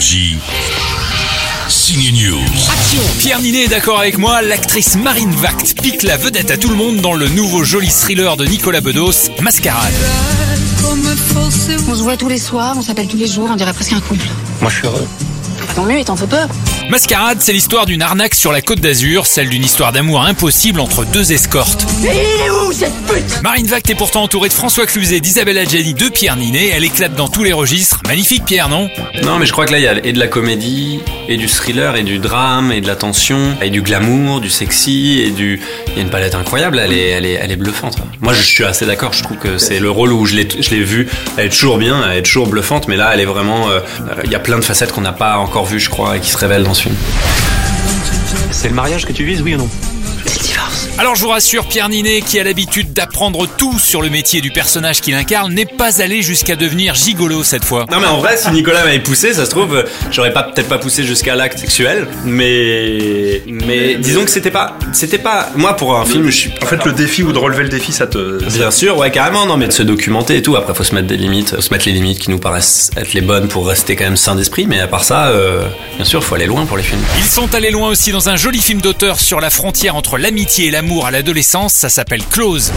Énergie. Signe News. Pierre Ninet est d'accord avec moi, l'actrice Marine Vact pique la vedette à tout le monde dans le nouveau joli thriller de Nicolas Bedos, Mascarade. On se voit tous les soirs, on s'appelle tous les jours, on dirait presque un couple. Moi je suis heureux. Tant mieux, il t'en faut peu. Mascarade, c'est l'histoire d'une arnaque sur la côte d'Azur, celle d'une histoire d'amour impossible entre deux escortes. Marine Vact est pourtant entourée de François Cluzet, d'Isabelle Adjani, de Pierre Ninet. Elle éclate dans tous les registres. Magnifique Pierre, non? Non, mais je crois que là, il y a et de la comédie, et du thriller, et du drame, et de la tension, et du glamour, du sexy, et du. Il y a une palette incroyable, elle est, elle est, elle est bluffante. Moi, je suis assez d'accord, je trouve que c'est le rôle où je l'ai, vu. Elle est toujours bien, elle est toujours bluffante, mais là, elle est vraiment. euh, Il y a plein de facettes qu'on n'a pas encore vues, je crois, et qui se révèlent dans ce film. C'est le mariage que tu vises, oui ou non? Alors je vous rassure, Pierre Ninet, qui a l'habitude d'apprendre tout sur le métier du personnage qu'il incarne, n'est pas allé jusqu'à devenir gigolo cette fois. Non mais en vrai, si Nicolas m'avait poussé, ça se trouve, j'aurais pas peut-être pas poussé jusqu'à l'acte sexuel, mais mais disons que c'était pas, c'était pas moi pour un film, je suis En fait, le défi ou de relever le défi, ça te. Bien sûr, ouais, carrément, non, mais de se documenter et tout. Après, faut se mettre des limites, faut se mettre les limites qui nous paraissent être les bonnes pour rester quand même sain d'esprit. Mais à part ça, euh, bien sûr, faut aller loin pour les films. Ils sont allés loin aussi dans un joli film d'auteur sur la frontière entre l'amitié et l'amour à l'adolescence, ça s'appelle Close.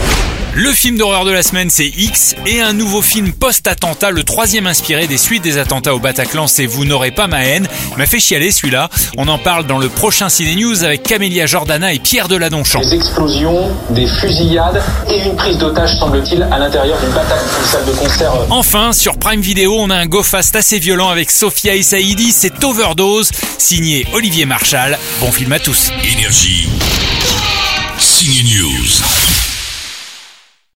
Le film d'horreur de la semaine, c'est X, et un nouveau film post-attentat, le troisième inspiré des suites des attentats au Bataclan, c'est Vous n'aurez pas ma haine. Il m'a fait chialer celui-là. On en parle dans le prochain Ciné News avec Camélia Jordana et Pierre Deladonchant. Des explosions, des fusillades et une prise d'otage, semble-t-il, à l'intérieur d'une bataille, d'une salle de concert. Enfin, sur Prime Video, on a un go-fast assez violent avec Sophia et Saïdi, c'est Overdose, signé Olivier Marchal. Bon film à tous. Énergie. Signe News.